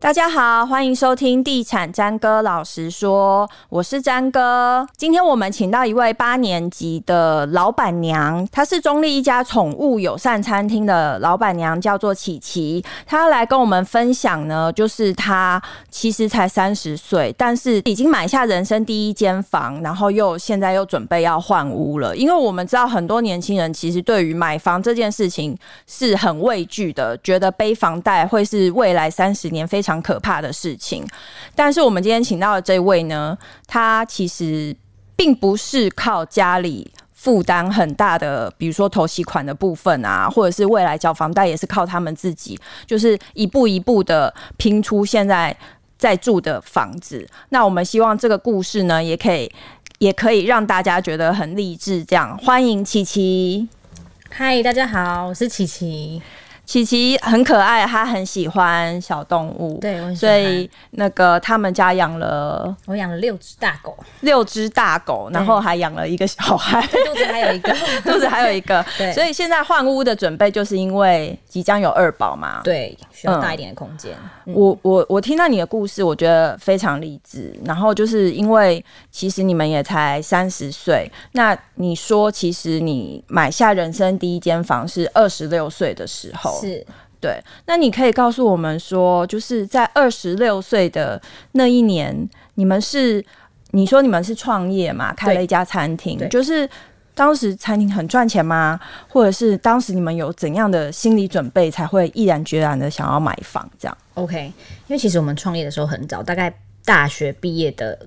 大家好，欢迎收听《地产詹哥老实说》，我是詹哥。今天我们请到一位八年级的老板娘，她是中立一家宠物友善餐厅的老板娘，叫做琪琪。她来跟我们分享呢，就是她其实才三十岁，但是已经买下人生第一间房，然后又现在又准备要换屋了。因为我们知道很多年轻人其实对于买房这件事情是很畏惧的，觉得背房贷会是未来三十年非常常可怕的事情，但是我们今天请到的这位呢，他其实并不是靠家里负担很大的，比如说头息款的部分啊，或者是未来缴房贷也是靠他们自己，就是一步一步的拼出现在在住的房子。那我们希望这个故事呢，也可以也可以让大家觉得很励志。这样，欢迎琪琪。嗨，大家好，我是琪琪。琪琪很可爱，她很喜欢小动物，对，我所以那个他们家养了，我养了六只大狗，六只大狗，然后还养了一个小孩，肚子还有一个，肚子还有一个，对，所以现在换屋的准备就是因为即将有二宝嘛，对，需要大一点的空间。嗯、我我我听到你的故事，我觉得非常励志。然后就是因为其实你们也才三十岁，那你说其实你买下人生第一间房是二十六岁的时候。是对，那你可以告诉我们说，就是在二十六岁的那一年，你们是你说你们是创业嘛，开了一家餐厅，就是当时餐厅很赚钱吗？或者是当时你们有怎样的心理准备，才会毅然决然的想要买房？这样？OK，因为其实我们创业的时候很早，大概大学毕业的。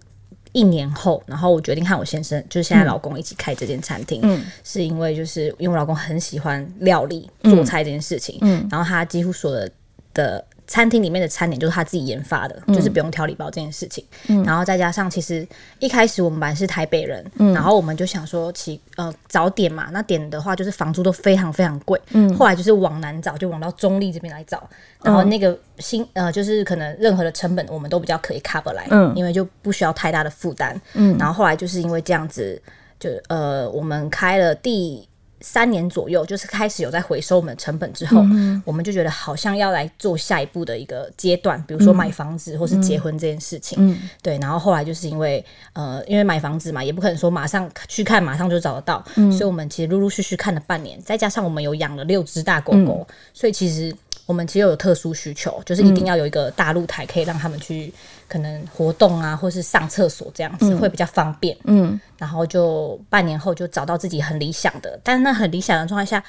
一年后，然后我决定和我先生，就是现在老公一起开这间餐厅，嗯，是因为就是因为我老公很喜欢料理做菜这件事情，嗯，然后他几乎所有的的。餐厅里面的餐点就是他自己研发的，嗯、就是不用调理包这件事情。嗯、然后再加上，其实一开始我们本来是台北人，嗯、然后我们就想说起呃早点嘛，那点的话就是房租都非常非常贵。嗯、后来就是往南找，就往到中立这边来找。然后那个新呃就是可能任何的成本我们都比较可以 cover 来，嗯、因为就不需要太大的负担。嗯、然后后来就是因为这样子，就呃我们开了第。三年左右，就是开始有在回收我们的成本之后，嗯、我们就觉得好像要来做下一步的一个阶段，比如说买房子或是结婚这件事情。嗯、对，然后后来就是因为呃，因为买房子嘛，也不可能说马上去看，马上就找得到，嗯、所以我们其实陆陆续续看了半年，再加上我们有养了六只大狗狗，嗯、所以其实。我们其实有特殊需求，就是一定要有一个大露台，可以让他们去可能活动啊，或是上厕所这样子，会比较方便。嗯，然后就半年后就找到自己很理想的，但是那很理想的状态下，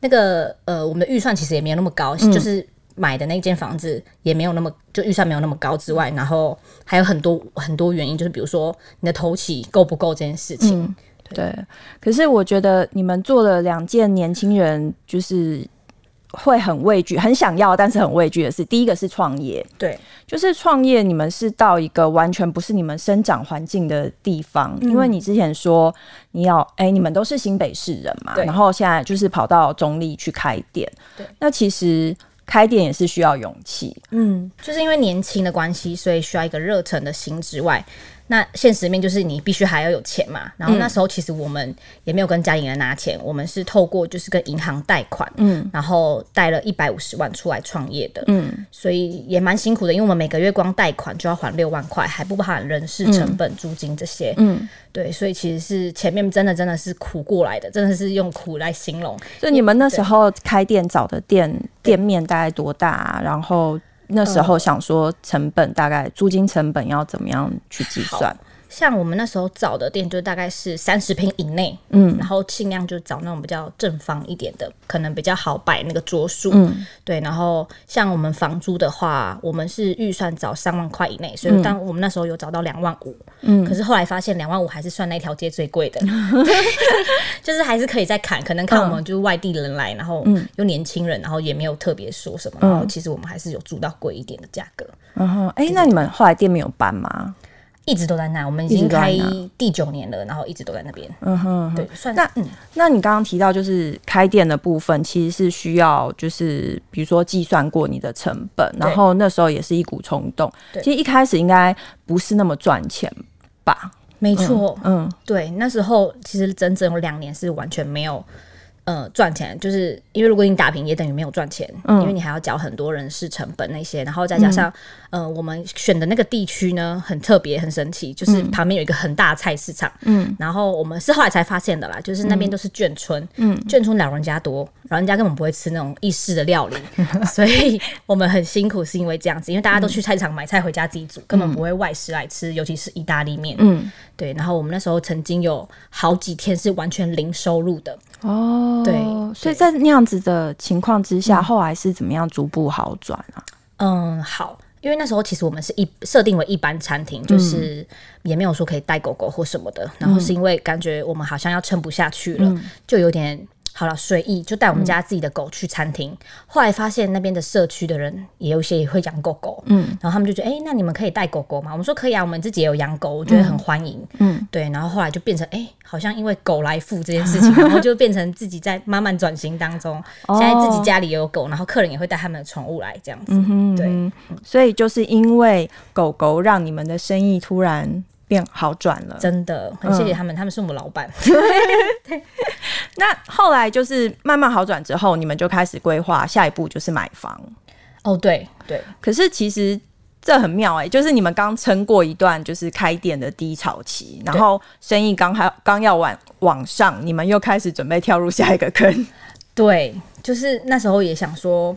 那个呃，我们的预算其实也没有那么高，嗯、就是买的那间房子也没有那么就预算没有那么高之外，然后还有很多很多原因，就是比如说你的头期够不够这件事情。嗯、对，可是我觉得你们做了两件年轻人就是。会很畏惧，很想要，但是很畏惧的是，第一个是创业，对，就是创业。你们是到一个完全不是你们生长环境的地方，嗯、因为你之前说你要，哎、欸，你们都是新北市人嘛，然后现在就是跑到中立去开店，对，那其实开店也是需要勇气，嗯，就是因为年轻的关系，所以需要一个热忱的心之外。那现实面就是你必须还要有钱嘛，然后那时候其实我们也没有跟家里人拿钱，嗯、我们是透过就是跟银行贷款，嗯，然后贷了一百五十万出来创业的，嗯，所以也蛮辛苦的，因为我们每个月光贷款就要还六万块，还不包含人事成本、嗯、租金这些，嗯，对，所以其实是前面真的真的是苦过来的，真的是用苦来形容。就你们那时候开店找的店店面大概多大啊？然后。那时候想说成本大概租金成本要怎么样去计算？像我们那时候找的店，就大概是三十平以内，嗯，然后尽量就找那种比较正方一点的，可能比较好摆那个桌数，嗯，对。然后像我们房租的话，我们是预算找三万块以内，所以当我们那时候有找到两万五，嗯，可是后来发现两万五还是算那条街最贵的，嗯、就是还是可以再砍，可能看我们就是外地人来，然后又年轻人，然后也没有特别说什么，然后其实我们还是有租到贵一点的价格。然后，哎，那你们后来店没有搬吗？一直都在那，我们已经开第九年了，然后一直都在那边。嗯哼，对，算。那嗯，那你刚刚提到就是开店的部分，其实是需要就是比如说计算过你的成本，然后那时候也是一股冲动。对其实一开始应该不是那么赚钱吧？没错，嗯，嗯对，那时候其实整整有两年是完全没有。呃赚钱，就是因为如果你打平也等于没有赚钱，嗯、因为你还要缴很多人事成本那些，然后再加上、嗯、呃我们选的那个地区呢很特别很神奇，就是旁边有一个很大的菜市场，嗯，然后我们是后来才发现的啦，就是那边都是眷村，嗯，眷村老人家多，老人家根本不会吃那种意式的料理，嗯、所以我们很辛苦是因为这样子，因为大家都去菜市场买菜回家自己煮，根本不会外食来吃，尤其是意大利面，嗯，对，然后我们那时候曾经有好几天是完全零收入的。哦，对，所以在那样子的情况之下，嗯、后来是怎么样逐步好转啊？嗯，好，因为那时候其实我们是一设定为一般餐厅，就是也没有说可以带狗狗或什么的，嗯、然后是因为感觉我们好像要撑不下去了，嗯、就有点。好了，随意就带我们家自己的狗去餐厅。嗯、后来发现那边的社区的人也有些也会养狗狗，嗯，然后他们就觉得，哎、欸，那你们可以带狗狗吗？我们说可以啊，我们自己也有养狗，我觉得很欢迎，嗯，对。然后后来就变成，哎、欸，好像因为狗来付这件事情，然后就变成自己在慢慢转型当中。现在自己家里也有狗，然后客人也会带他们的宠物来这样子，对。所以就是因为狗狗让你们的生意突然变好转了，真的很谢谢他们，嗯、他们是我们老板。对，那后来就是慢慢好转之后，你们就开始规划下一步就是买房。哦，对对。可是其实这很妙哎、欸，就是你们刚撑过一段就是开店的低潮期，然后生意刚还刚要往往上，你们又开始准备跳入下一个坑。对，就是那时候也想说，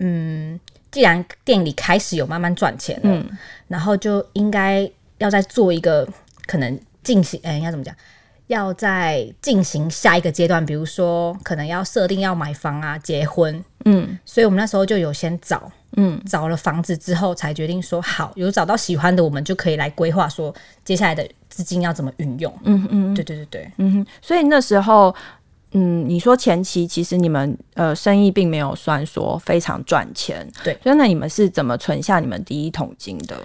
嗯，既然店里开始有慢慢赚钱了，嗯、然后就应该。要再做一个可能进行，哎、欸，应该怎么讲？要再进行下一个阶段，比如说可能要设定要买房啊、结婚，嗯，所以我们那时候就有先找，嗯，找了房子之后才决定说好，有找到喜欢的，我们就可以来规划说接下来的资金要怎么运用，嗯嗯，对对对对，嗯哼，所以那时候，嗯，你说前期其实你们呃生意并没有算说非常赚钱，对，所以那你们是怎么存下你们第一桶金的？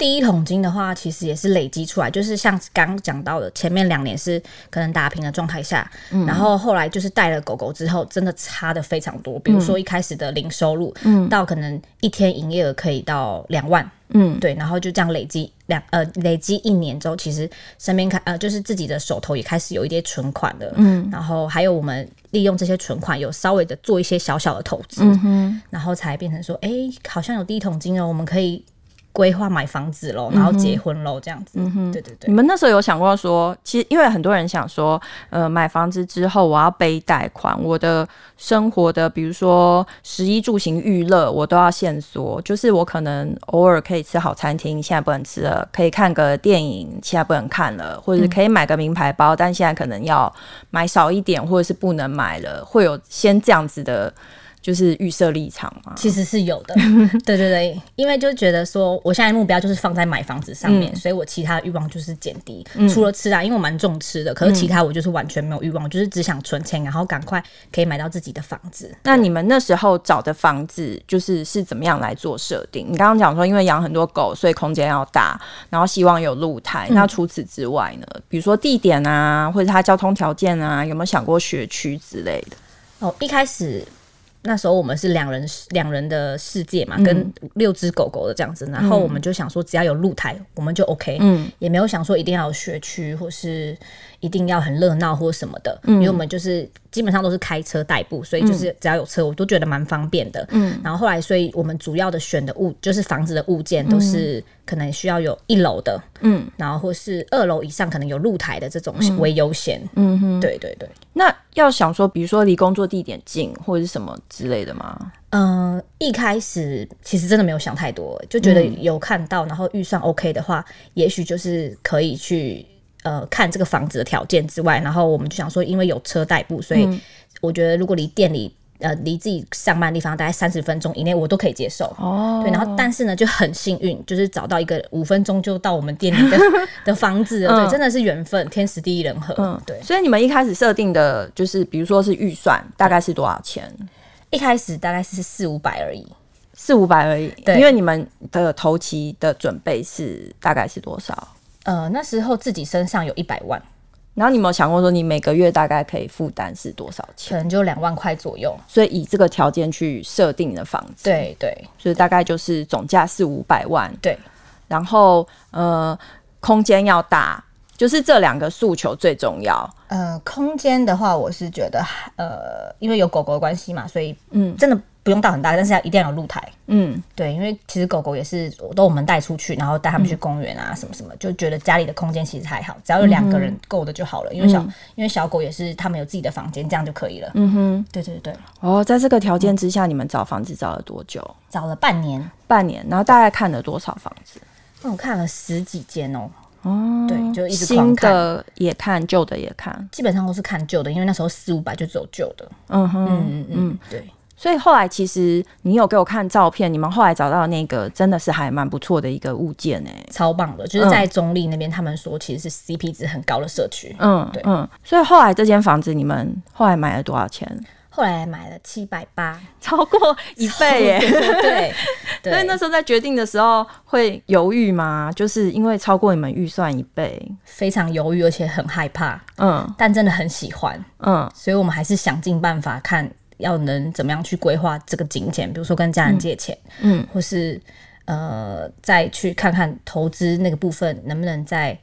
第一桶金的话，其实也是累积出来，就是像刚讲到的，前面两年是可能打平的状态下，嗯、然后后来就是带了狗狗之后，真的差的非常多。比如说一开始的零收入，嗯、到可能一天营业额可以到两万，嗯，对，然后就这样累积两呃累积一年之后，其实身边开呃就是自己的手头也开始有一些存款了，嗯，然后还有我们利用这些存款，有稍微的做一些小小的投资，嗯哼，然后才变成说，哎、欸，好像有第一桶金哦，我们可以。规划买房子喽，然后结婚喽，这样子。嗯哼，对对对。你们那时候有想过说，其实因为很多人想说，呃，买房子之后我要背贷款，我的生活的比如说食衣住行娱乐，我都要限缩。就是我可能偶尔可以吃好餐厅，现在不能吃了；可以看个电影，现在不能看了；或者是可以买个名牌包，但现在可能要买少一点，或者是不能买了。会有先这样子的。就是预设立场嘛，其实是有的，对对对，因为就觉得说，我现在目标就是放在买房子上面，嗯、所以我其他欲望就是减低，嗯、除了吃啊，因为我蛮重吃的，可是其他我就是完全没有欲望，嗯、就是只想存钱，然后赶快可以买到自己的房子。那你们那时候找的房子，就是是怎么样来做设定？你刚刚讲说，因为养很多狗，所以空间要大，然后希望有露台。嗯、那除此之外呢？比如说地点啊，或者它交通条件啊，有没有想过学区之类的？哦，一开始。那时候我们是两人两人的世界嘛，跟六只狗狗的这样子，嗯、然后我们就想说，只要有露台，我们就 OK，嗯，也没有想说一定要有学区或是一定要很热闹或什么的，嗯、因为我们就是基本上都是开车代步，所以就是只要有车，我都觉得蛮方便的，嗯，然后后来，所以我们主要的选的物就是房子的物件都是可能需要有一楼的，嗯，然后或是二楼以上可能有露台的这种为优先，嗯哼，对对对。那要想说，比如说离工作地点近或者是什么之类的吗？嗯、呃，一开始其实真的没有想太多，就觉得有看到，嗯、然后预算 OK 的话，也许就是可以去呃看这个房子的条件之外，然后我们就想说，因为有车代步，所以我觉得如果离店里。呃，离自己上班的地方大概三十分钟以内，我都可以接受。哦，对，然后但是呢，就很幸运，就是找到一个五分钟就到我们店里的 的房子了。嗯、对，真的是缘分，天时地利人和。嗯，对。所以你们一开始设定的就是，比如说是预算大概是多少钱？一开始大概是四五百而已，四五百而已。对，因为你们的头期的准备是大概是多少？呃，那时候自己身上有一百万。然后你有没有想过说，你每个月大概可以负担是多少钱？可能就两万块左右。所以以这个条件去设定的房子，对对，所以大概就是总价是五百万。对，然后呃，空间要大，就是这两个诉求最重要。呃，空间的话，我是觉得，呃，因为有狗狗的关系嘛，所以嗯，真的不用到很大，但是要一定要有露台。嗯，对，因为其实狗狗也是都我们带出去，然后带他们去公园啊，什么什么，就觉得家里的空间其实还好，只要有两个人够的就好了。因为小因为小狗也是他们有自己的房间，这样就可以了。嗯哼，对对对。哦，在这个条件之下，你们找房子找了多久？找了半年，半年，然后大概看了多少房子？我看了十几间哦。哦，对，就一直新的也看，旧的也看，基本上都是看旧的，因为那时候四五百就只有旧的。嗯哼，嗯嗯嗯，对。所以后来其实你有给我看照片，你们后来找到那个真的是还蛮不错的一个物件哎，超棒的，就是在中立那边，他们说其实是 CP 值很高的社区。嗯，对，嗯。所以后来这间房子你们后来买了多少钱？后来买了七百八，超过一倍耶！对，所以那时候在决定的时候会犹豫吗？就是因为超过你们预算一倍，非常犹豫，而且很害怕。嗯，但真的很喜欢。嗯，所以我们还是想尽办法看要能怎么样去规划这个金钱，比如说跟家人借钱，嗯，或是呃再去看看投资那个部分能不能再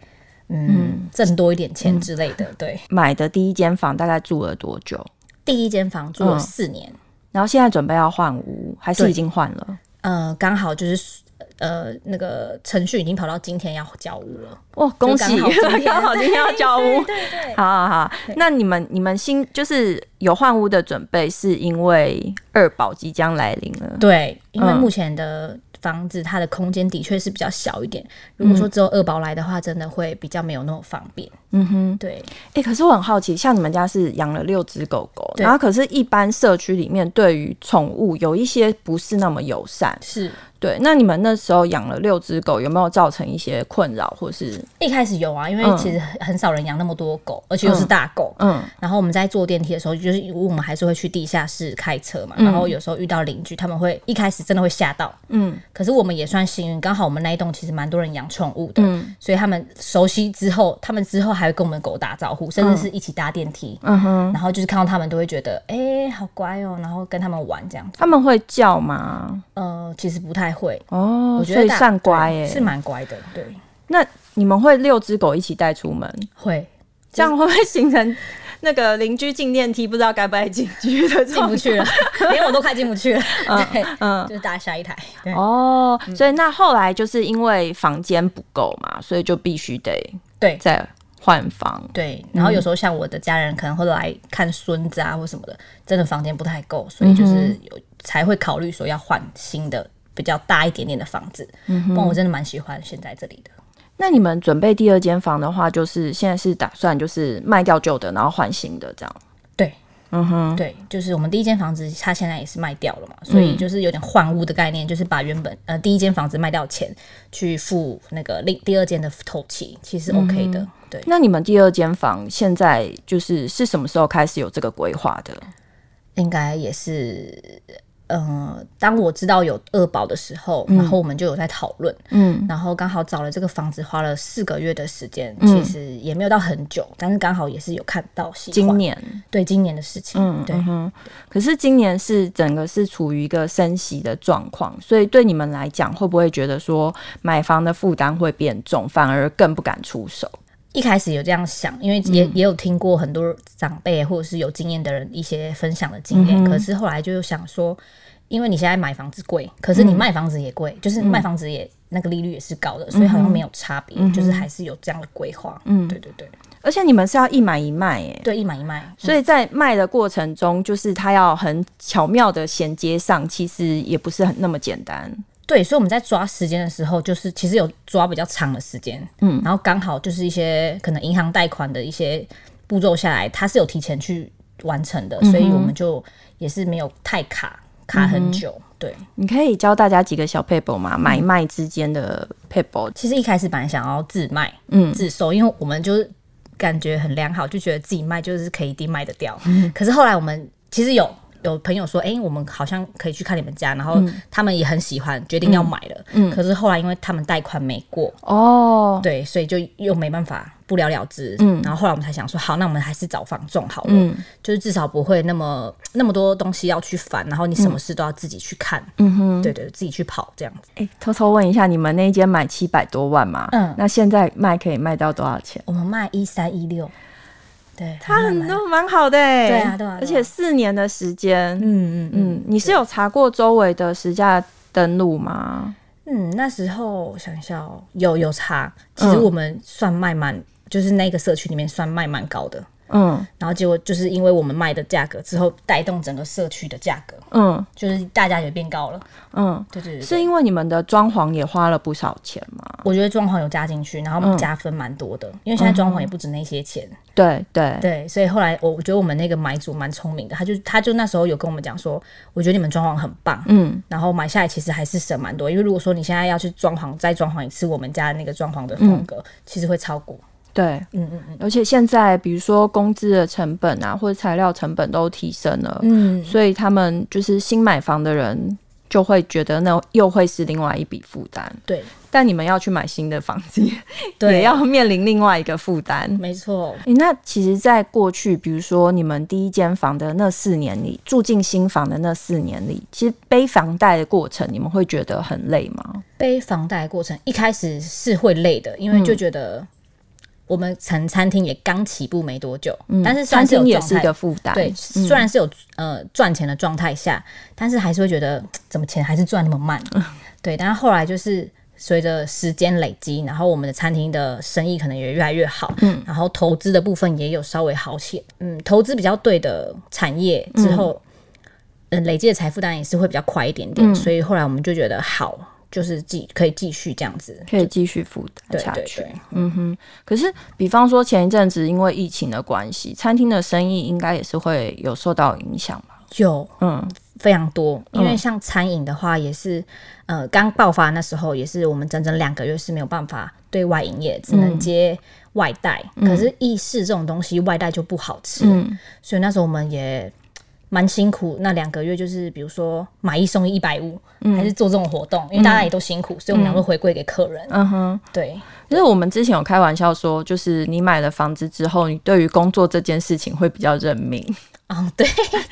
嗯挣多一点钱之类的。对，买的第一间房大概住了多久？第一间房住了四年，嗯，然后现在准备要换屋，还是已经换了？呃，刚好就是呃，那个程序已经跑到今天要交屋了。哇，恭喜！刚好今天要交屋，对，对对。好好好，那你们你们新就是有换屋的准备，是因为二宝即将来临了？对，因为目前的。嗯房子它的空间的确是比较小一点。如果说只有二宝来的话，真的会比较没有那么方便。嗯哼，对。哎、欸，可是我很好奇，像你们家是养了六只狗狗，然后可是，一般社区里面对于宠物有一些不是那么友善。是。对，那你们那时候养了六只狗，有没有造成一些困扰，或是？一开始有啊，因为其实很少人养那么多狗，而且又是大狗。嗯。然后我们在坐电梯的时候，就是我们还是会去地下室开车嘛，然后有时候遇到邻居，他们会一开始真的会吓到。嗯。可是我们也算幸运，刚好我们那一栋其实蛮多人养宠物的，所以他们熟悉之后，他们之后还会跟我们狗打招呼，甚至是一起搭电梯。嗯哼。然后就是看到他们都会觉得，哎，好乖哦，然后跟他们玩这样子。他们会叫吗？呃，其实不太会哦，我觉得算乖耶，是蛮乖的。对，那你们会六只狗一起带出门？会，这样会不会形成那个邻居进电梯不知道该不该进去的，进不去了，连我都快进不去了。对，嗯，就是大家下一台。哦，所以那后来就是因为房间不够嘛，所以就必须得对再换房。对，然后有时候像我的家人可能会来看孙子啊或什么的，真的房间不太够，所以就是有。才会考虑说要换新的比较大一点点的房子，嗯哼，不过我真的蛮喜欢现在这里的。那你们准备第二间房的话，就是现在是打算就是卖掉旧的，然后换新的这样？对，嗯哼，对，就是我们第一间房子它现在也是卖掉了嘛，所以就是有点换屋的概念，就是把原本呃第一间房子卖掉钱去付那个另第二间的头期，其实 OK 的。嗯、对，那你们第二间房现在就是是什么时候开始有这个规划的？应该也是。呃，当我知道有二宝的时候，嗯、然后我们就有在讨论，嗯，然后刚好找了这个房子，花了四个月的时间，嗯、其实也没有到很久，但是刚好也是有看到。今年对今年的事情，嗯，对。嗯、可是今年是整个是处于一个升息的状况，所以对你们来讲，会不会觉得说买房的负担会变重，反而更不敢出手？一开始有这样想，因为也、嗯、也有听过很多长辈或者是有经验的人一些分享的经验，嗯、可是后来就想说，因为你现在买房子贵，可是你卖房子也贵，嗯、就是卖房子也、嗯、那个利率也是高的，所以好像没有差别，嗯、就是还是有这样的规划。嗯，对对对。而且你们是要一买一卖，哎，对，一买一卖，所以在卖的过程中，就是它要很巧妙的衔接上，其实也不是很那么简单。对，所以我们在抓时间的时候，就是其实有抓比较长的时间，嗯，然后刚好就是一些可能银行贷款的一些步骤下来，它是有提前去完成的，嗯、所以我们就也是没有太卡卡很久。嗯、对，你可以教大家几个小 paper 吗？买卖之间的 paper。其实一开始本来想要自卖，嗯，自售，因为我们就是感觉很良好，就觉得自己卖就是可以一定卖得掉。嗯、可是后来我们其实有。有朋友说：“哎、欸，我们好像可以去看你们家，然后他们也很喜欢，决定要买了。嗯，可是后来因为他们贷款没过，哦，对，所以就又没办法不了了之。嗯，然后后来我们才想说，好，那我们还是找房仲好了，嗯，就是至少不会那么那么多东西要去烦，然后你什么事都要自己去看。嗯哼，对，对对，自己去跑这样子。哎、欸，偷偷问一下，你们那间买七百多万嘛？嗯，那现在卖可以卖到多少钱？我们卖一三一六。”对，他很都蛮好的哎，对啊，对啊，而且四年的时间，嗯嗯嗯，你是有查过周围的实价登录吗？嗯，那时候想一下哦，有有查，其实我们算卖蛮，就是那个社区里面算卖蛮高的。嗯，然后结果就是因为我们卖的价格之后带动整个社区的价格，嗯，就是大家也变高了，嗯，对对对，是因为你们的装潢也花了不少钱吗？我觉得装潢有加进去，然后加分蛮多的，因为现在装潢也不止那些钱，对对。对，所以后来我我觉得我们那个买主蛮聪明的，他就他就那时候有跟我们讲说，我觉得你们装潢很棒，嗯，然后买下来其实还是省蛮多，因为如果说你现在要去装潢再装潢一次我们家的那个装潢的风格，其实会超过。对，嗯嗯嗯，而且现在比如说工资的成本啊，或者材料成本都提升了，嗯，所以他们就是新买房的人就会觉得那又会是另外一笔负担。对，但你们要去买新的房子，对，也要面临另外一个负担。没错。欸，那其实，在过去，比如说你们第一间房的那四年里，住进新房的那四年里，其实背房贷的过程，你们会觉得很累吗？背房贷的过程一开始是会累的，因为就觉得。我们餐餐厅也刚起步没多久，嗯、但是餐厅也是一个负担。对，嗯、虽然是有呃赚钱的状态下，但是还是会觉得怎么钱还是赚那么慢。嗯、对，但是后来就是随着时间累积，然后我们的餐厅的生意可能也越来越好，嗯，然后投资的部分也有稍微好些，嗯，投资比较对的产业之后，嗯，累积的财富当然也是会比较快一点点，嗯、所以后来我们就觉得好。就是继可以继续这样子，可以继续负担下去。嗯哼，可是比方说前一阵子因为疫情的关系，餐厅的生意应该也是会有受到影响吧？有，嗯，非常多。因为像餐饮的话，也是、嗯、呃刚爆发那时候，也是我们整整两个月是没有办法对外营业，只能接外带。嗯、可是意式这种东西外带就不好吃，嗯，所以那时候我们也。蛮辛苦，那两个月就是比如说买一送一一百五，还是做这种活动，因为大家也都辛苦，所以我们两个回馈给客人。嗯哼，对。就是我们之前有开玩笑说，就是你买了房子之后，你对于工作这件事情会比较认命。哦，对，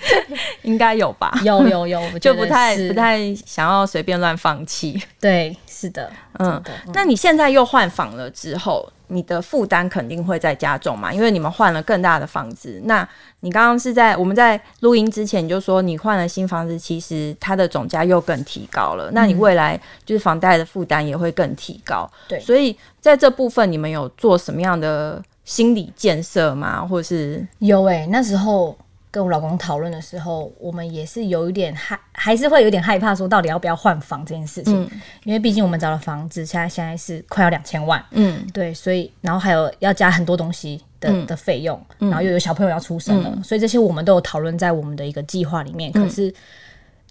应该有吧？有有有，就不太不太想要随便乱放弃。对，是的，嗯。那你现在又换房了之后，你的负担肯定会再加重嘛？因为你们换了更大的房子。那你刚刚是在我们在录音之前你就说你换了新房子，其实它的总价又更提高了。那你未来就是房贷的负担也会更提高。对，所以在这部分你们有做什么样的心理建设吗？或是有诶、欸，那时候。跟我老公讨论的时候，我们也是有一点害，还是会有点害怕，说到底要不要换房这件事情。嗯、因为毕竟我们找的房子现在现在是快要两千万，嗯，对，所以然后还有要加很多东西的、嗯、的费用，然后又有小朋友要出生了，嗯、所以这些我们都有讨论在我们的一个计划里面。可是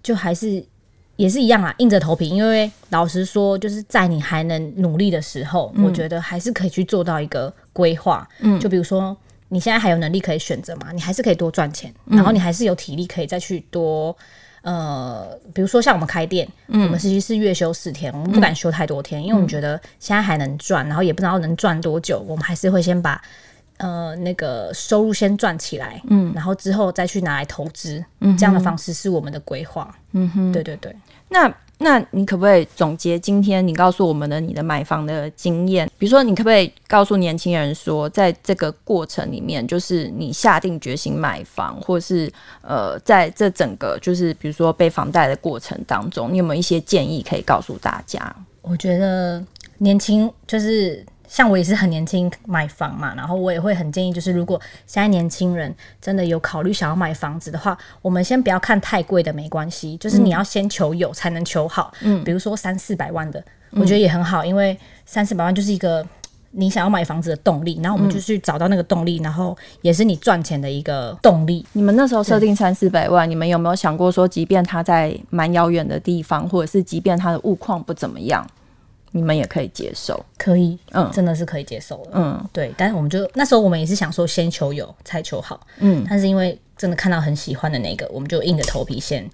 就还是也是一样啊，硬着头皮。因为老实说，就是在你还能努力的时候，嗯、我觉得还是可以去做到一个规划。嗯，就比如说。你现在还有能力可以选择吗？你还是可以多赚钱，嗯、然后你还是有体力可以再去多，呃，比如说像我们开店，嗯、我们实际是月休四天，我们不敢休太多天，嗯、因为我们觉得现在还能赚，然后也不知道能赚多久，我们还是会先把呃那个收入先赚起来，嗯，然后之后再去拿来投资，嗯，这样的方式是我们的规划，嗯哼，对对对，那。那你可不可以总结今天你告诉我们的你的买房的经验？比如说，你可不可以告诉年轻人说，在这个过程里面，就是你下定决心买房，或是呃，在这整个就是比如说被房贷的过程当中，你有没有一些建议可以告诉大家？我觉得年轻就是。像我也是很年轻买房嘛，然后我也会很建议，就是如果现在年轻人真的有考虑想要买房子的话，我们先不要看太贵的，没关系，就是你要先求有才能求好。嗯，比如说三四百万的，我觉得也很好，因为三四百万就是一个你想要买房子的动力，然后我们就去找到那个动力，然后也是你赚钱的一个动力。你们那时候设定三四百万，你们有没有想过说，即便它在蛮遥远的地方，或者是即便它的物况不怎么样？你们也可以接受，可以，嗯，真的是可以接受的，嗯，对。但是我们就那时候我们也是想说，先求有，才求好，嗯。但是因为真的看到很喜欢的那个，我们就硬着头皮先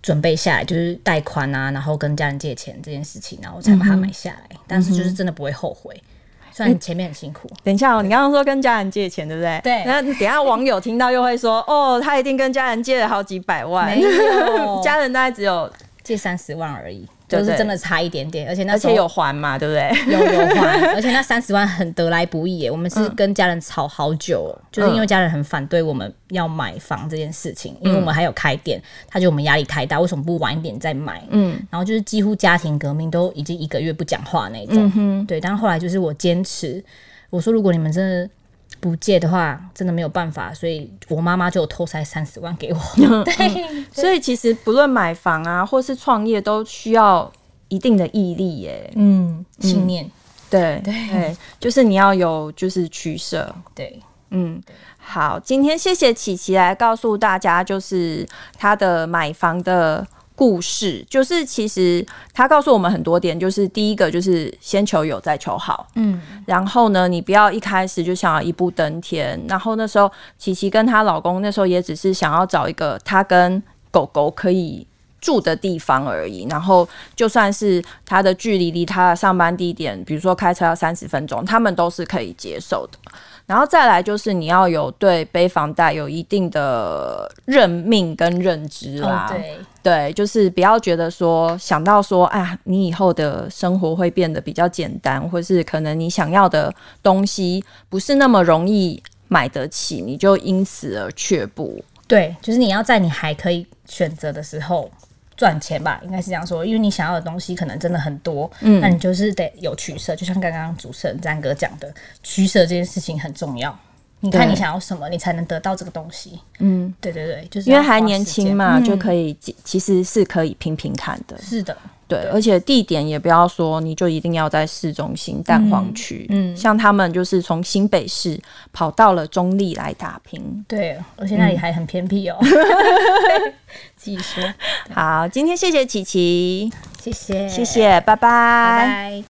准备下来，就是贷款啊，然后跟家人借钱这件事情，然后才把它买下来。嗯、但是就是真的不会后悔，虽然前面很辛苦。等一下哦，你刚刚说跟家人借钱，对不对？对。那等一下网友听到又会说，哦，他一定跟家人借了好几百万，没有，家人大概只有借三十万而已。就是真的差一点点，而且那而且有还嘛，对不对？有有还，而且那三十万很得来不易耶。我们是跟家人吵好久，嗯、就是因为家人很反对我们要买房这件事情，嗯、因为我们还有开店，他觉得我们压力太大，为什么不晚一点再买？嗯，然后就是几乎家庭革命都已经一个月不讲话那种，嗯、对。但后来就是我坚持，我说如果你们真的。不借的话，真的没有办法，所以我妈妈就偷塞三十万给我。所以其实不论买房啊，或是创业，都需要一定的毅力耶。嗯，信念，对对对，就是你要有就是取舍。对，嗯，好，今天谢谢琪琪来告诉大家，就是他的买房的。故事就是，其实他告诉我们很多点，就是第一个就是先求有再求好，嗯，然后呢，你不要一开始就想要一步登天。然后那时候琪琪跟她老公那时候也只是想要找一个他跟狗狗可以住的地方而已。然后就算是他的距离离他的上班地点，比如说开车要三十分钟，他们都是可以接受的。然后再来就是你要有对背房贷有一定的认命跟认知啦，哦、对，对，就是不要觉得说想到说，啊，你以后的生活会变得比较简单，或是可能你想要的东西不是那么容易买得起，你就因此而却步。对，就是你要在你还可以选择的时候。赚钱吧，应该是这样说，因为你想要的东西可能真的很多，嗯，那你就是得有取舍，就像刚刚主持人詹哥讲的，取舍这件事情很重要。你看你想要什么，你才能得到这个东西。嗯，对对对，就是因为还年轻嘛，嗯、就可以其实是可以拼拼看的。是的。对，而且地点也不要说，你就一定要在市中心蛋黄区。嗯，像他们就是从新北市跑到了中立来打拼。对，而且那里还很偏僻哦。自己说。好，今天谢谢琪琪，谢谢，谢谢，拜拜。拜拜。